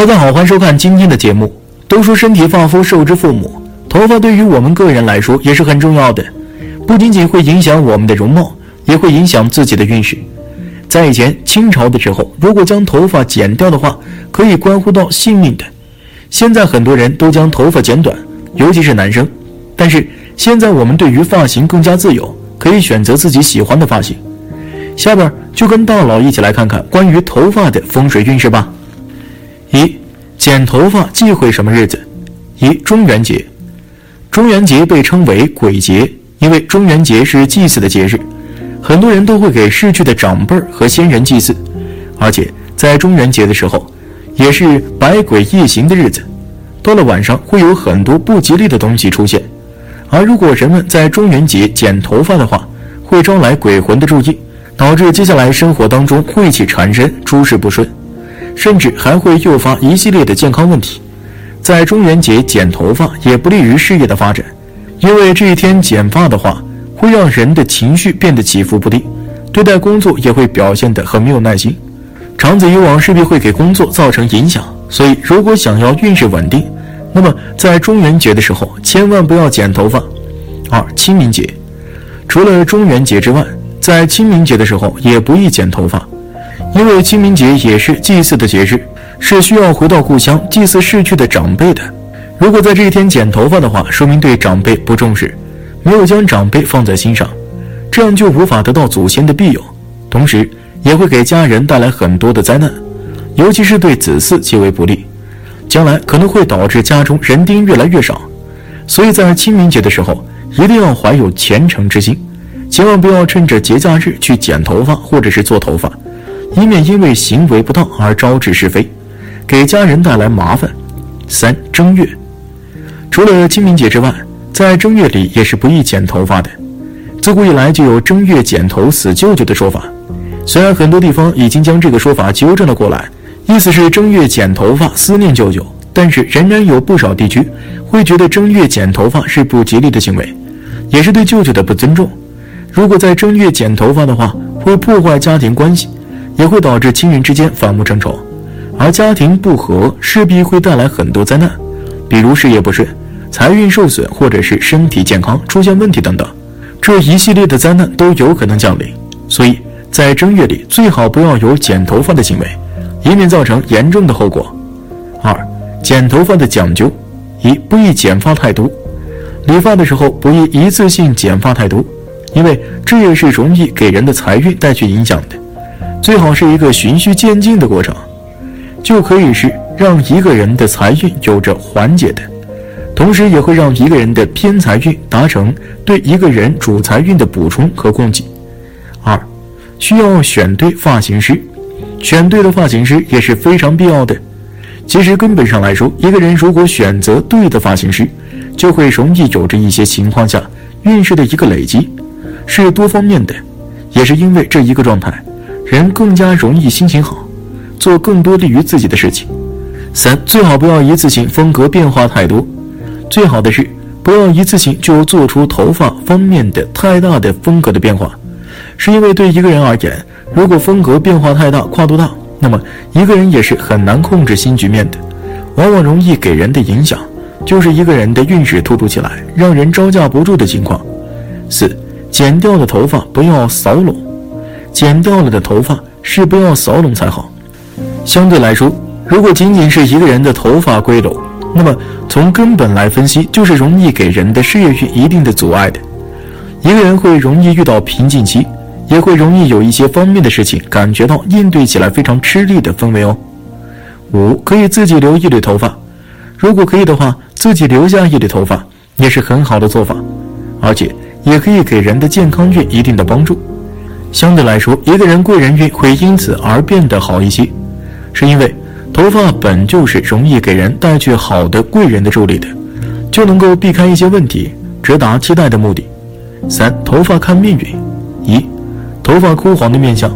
大家好，欢迎收看今天的节目。都说身体发肤受之父母，头发对于我们个人来说也是很重要的，不仅仅会影响我们的容貌，也会影响自己的运势。在以前清朝的时候，如果将头发剪掉的话，可以关乎到性命的。现在很多人都将头发剪短，尤其是男生。但是现在我们对于发型更加自由，可以选择自己喜欢的发型。下边就跟大佬一起来看看关于头发的风水运势吧。一、剪头发忌讳什么日子？一、中元节。中元节被称为鬼节，因为中元节是祭祀的节日，很多人都会给逝去的长辈和先人祭祀，而且在中元节的时候，也是百鬼夜行的日子。到了晚上，会有很多不吉利的东西出现。而如果人们在中元节剪头发的话，会招来鬼魂的注意，导致接下来生活当中晦气缠身，诸事不顺，甚至还会诱发一系列的健康问题。在中元节剪头发也不利于事业的发展，因为这一天剪发的话，会让人的情绪变得起伏不定，对待工作也会表现得很没有耐心，长此以往势必会给工作造成影响。所以，如果想要运势稳定，那么在中元节的时候千万不要剪头发。二、清明节，除了中元节之外，在清明节的时候也不宜剪头发，因为清明节也是祭祀的节日，是需要回到故乡祭祀逝去的长辈的。如果在这一天剪头发的话，说明对长辈不重视，没有将长辈放在心上，这样就无法得到祖先的庇佑，同时也会给家人带来很多的灾难。尤其是对子嗣极为不利，将来可能会导致家中人丁越来越少。所以在清明节的时候，一定要怀有虔诚之心，千万不要趁着节假日去剪头发或者是做头发，以免因为行为不当而招致是非，给家人带来麻烦。三正月，除了清明节之外，在正月里也是不宜剪头发的。自古以来就有正月剪头死舅舅的说法，虽然很多地方已经将这个说法纠正了过来。意思是正月剪头发思念舅舅，但是仍然有不少地区会觉得正月剪头发是不吉利的行为，也是对舅舅的不尊重。如果在正月剪头发的话，会破坏家庭关系，也会导致亲人之间反目成仇，而家庭不和势必会带来很多灾难，比如事业不顺、财运受损，或者是身体健康出现问题等等，这一系列的灾难都有可能降临。所以在正月里最好不要有剪头发的行为。以免造成严重的后果。二、剪头发的讲究：一、不宜剪发太多，理发的时候不宜一次性剪发太多，因为这也是容易给人的财运带去影响的。最好是一个循序渐进的过程，就可以是让一个人的财运有着缓解的，同时也会让一个人的偏财运达成对一个人主财运的补充和供给。二、需要选对发型师。选对的发型师也是非常必要的。其实根本上来说，一个人如果选择对的发型师，就会容易有着一些情况下运势的一个累积，是多方面的。也是因为这一个状态，人更加容易心情好，做更多利于自己的事情。三，最好不要一次性风格变化太多。最好的是不要一次性就做出头发方面的太大的风格的变化，是因为对一个人而言。如果风格变化太大、跨度大，那么一个人也是很难控制新局面的，往往容易给人的影响就是一个人的运势突出起来，让人招架不住的情况。四，剪掉的头发不要扫拢，剪掉了的头发是不要扫拢才好。相对来说，如果仅仅是一个人的头发归拢，那么从根本来分析，就是容易给人的事业运一定的阻碍的，一个人会容易遇到瓶颈期。也会容易有一些方面的事情感觉到应对起来非常吃力的氛围哦。五，可以自己留一缕头发，如果可以的话，自己留下一缕头发也是很好的做法，而且也可以给人的健康运一定的帮助。相对来说，一个人贵人运会因此而变得好一些，是因为头发本就是容易给人带去好的贵人的助力的，就能够避开一些问题，直达期待的目的。三，头发看命运，一。头发枯黄的面相，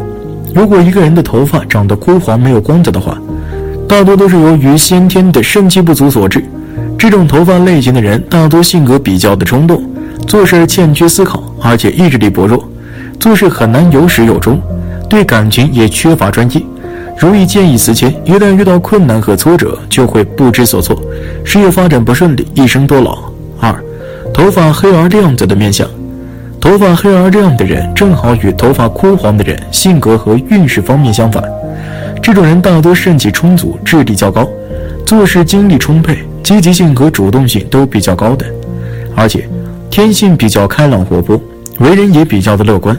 如果一个人的头发长得枯黄、没有光泽的话，大多都是由于先天的肾气不足所致。这种头发类型的人，大多性格比较的冲动，做事欠缺思考，而且意志力薄弱，做事很难有始有终，对感情也缺乏专一，容易见异思迁，一旦遇到困难和挫折，就会不知所措，事业发展不顺利，一生多劳。二，头发黑而亮泽的面相，头发黑而亮的人，正好与头发枯黄的人性格和运势方面相反。这种人大多肾气充足，智力较高，做事精力充沛，积极性和主动性都比较高的，而且天性比较开朗活泼，为人也比较的乐观，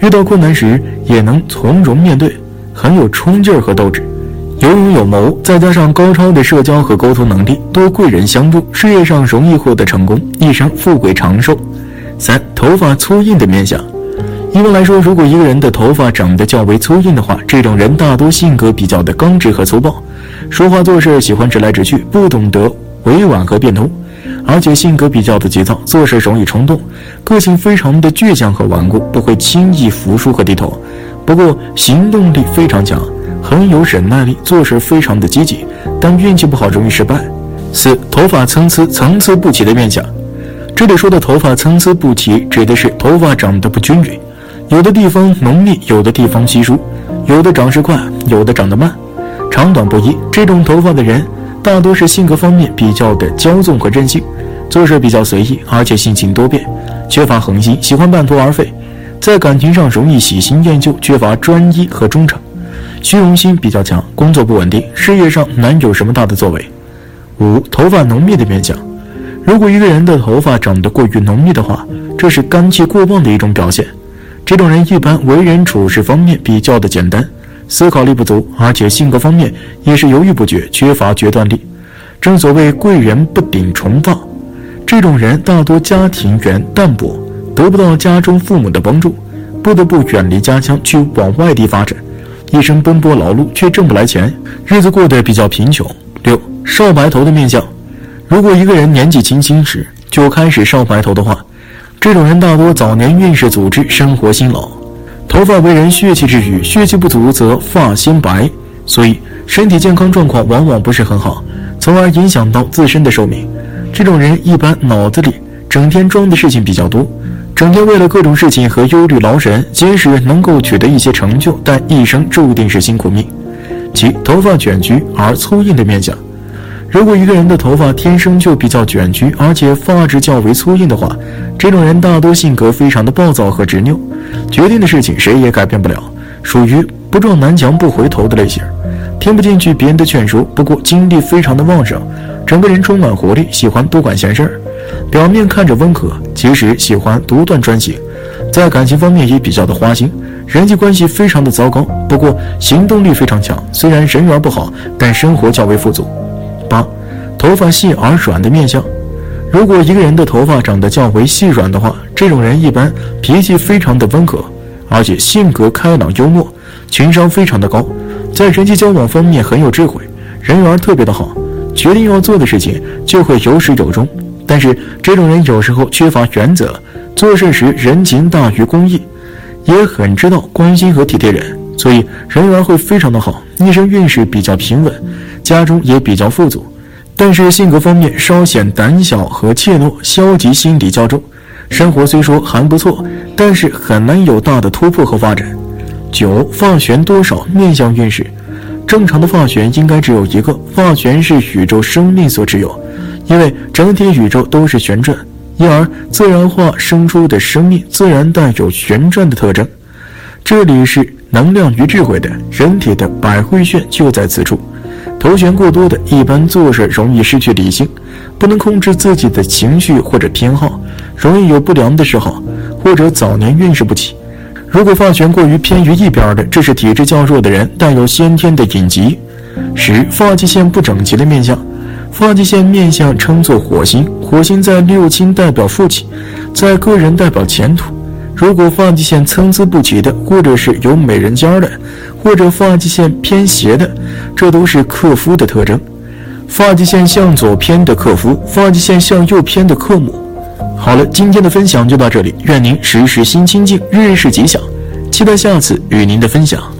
遇到困难时也能从容面对。很有冲劲儿和斗志，有勇有谋，再加上高超的社交和沟通能力，多贵人相助，事业上容易获得成功，一生富贵长寿。三、头发粗硬的面相，一般来说，如果一个人的头发长得较为粗硬的话，这种人大多性格比较的刚直和粗暴，说话做事喜欢直来直去，不懂得委婉和变通，而且性格比较的急躁，做事容易冲动，个性非常的倔强和顽固，不会轻易服输和低头。不过行动力非常强，很有忍耐力，做事非常的积极，但运气不好，容易失败。四、头发参差、层次不齐的面相。这里说的头发参差不齐，指的是头发长得不均匀，有的地方浓密，有的地方稀疏，有的长势快，有的长得慢，长短不一。这种头发的人，大多是性格方面比较的骄纵和任性，做事比较随意，而且性情多变，缺乏恒心，喜欢半途而废。在感情上容易喜新厌旧，缺乏专一和忠诚，虚荣心比较强，工作不稳定，事业上难有什么大的作为。五、头发浓密的面相，如果一个人的头发长得过于浓密的话，这是肝气过旺的一种表现。这种人一般为人处事方面比较的简单，思考力不足，而且性格方面也是犹豫不决，缺乏决断力。正所谓贵人不顶重发，这种人大多家庭缘淡薄。得不到家中父母的帮助，不得不远离家乡去往外地发展，一生奔波劳碌却挣不来钱，日子过得比较贫穷。六少白头的面相，如果一个人年纪轻轻时就开始少白头的话，这种人大多早年运势组织，生活辛劳，头发为人血气之余，血气不足则发先白，所以身体健康状况往往不是很好，从而影响到自身的寿命。这种人一般脑子里整天装的事情比较多。整天为了各种事情和忧虑劳神，即使能够取得一些成就，但一生注定是辛苦命。其头发卷曲而粗硬的面相，如果一个人的头发天生就比较卷曲，而且发质较为粗硬的话，这种人大多性格非常的暴躁和执拗，决定的事情谁也改变不了，属于不撞南墙不回头的类型，听不进去别人的劝说。不过精力非常的旺盛，整个人充满活力，喜欢多管闲事儿。表面看着温和，其实喜欢独断专行，在感情方面也比较的花心，人际关系非常的糟糕。不过行动力非常强，虽然人缘不好，但生活较为富足。头发细而软的面相，如果一个人的头发长得较为细软的话，这种人一般脾气非常的温和，而且性格开朗幽默，情商非常的高，在人际交往方面很有智慧，人缘特别的好，决定要做的事情就会有始有终。但是这种人有时候缺乏原则，做事时人情大于公义，也很知道关心和体贴人，所以人缘会非常的好，一生运势比较平稳，家中也比较富足。但是性格方面稍显胆小和怯懦，消极心理较重。生活虽说还不错，但是很难有大的突破和发展。九发旋多少面相运势，正常的发旋应该只有一个，发旋是宇宙生命所持有。因为整体宇宙都是旋转，因而自然化生出的生命自然带有旋转的特征。这里是能量与智慧的人体的百会穴就在此处。头旋过多的，一般做事容易失去理性，不能控制自己的情绪或者偏好，容易有不良的嗜好，或者早年运势不起。如果发旋过于偏于一边的，这是体质较弱的人，带有先天的隐疾。十发际线不整齐的面相。发际线面相称作火星，火星在六亲代表父亲，在个人代表前途。如果发际线参差不齐的，或者是有美人尖的，或者发际线偏斜的，这都是克夫的特征。发际线向左偏的克夫，发际线向右偏的克母。好了，今天的分享就到这里，愿您时时心清静，日日是吉祥。期待下次与您的分享。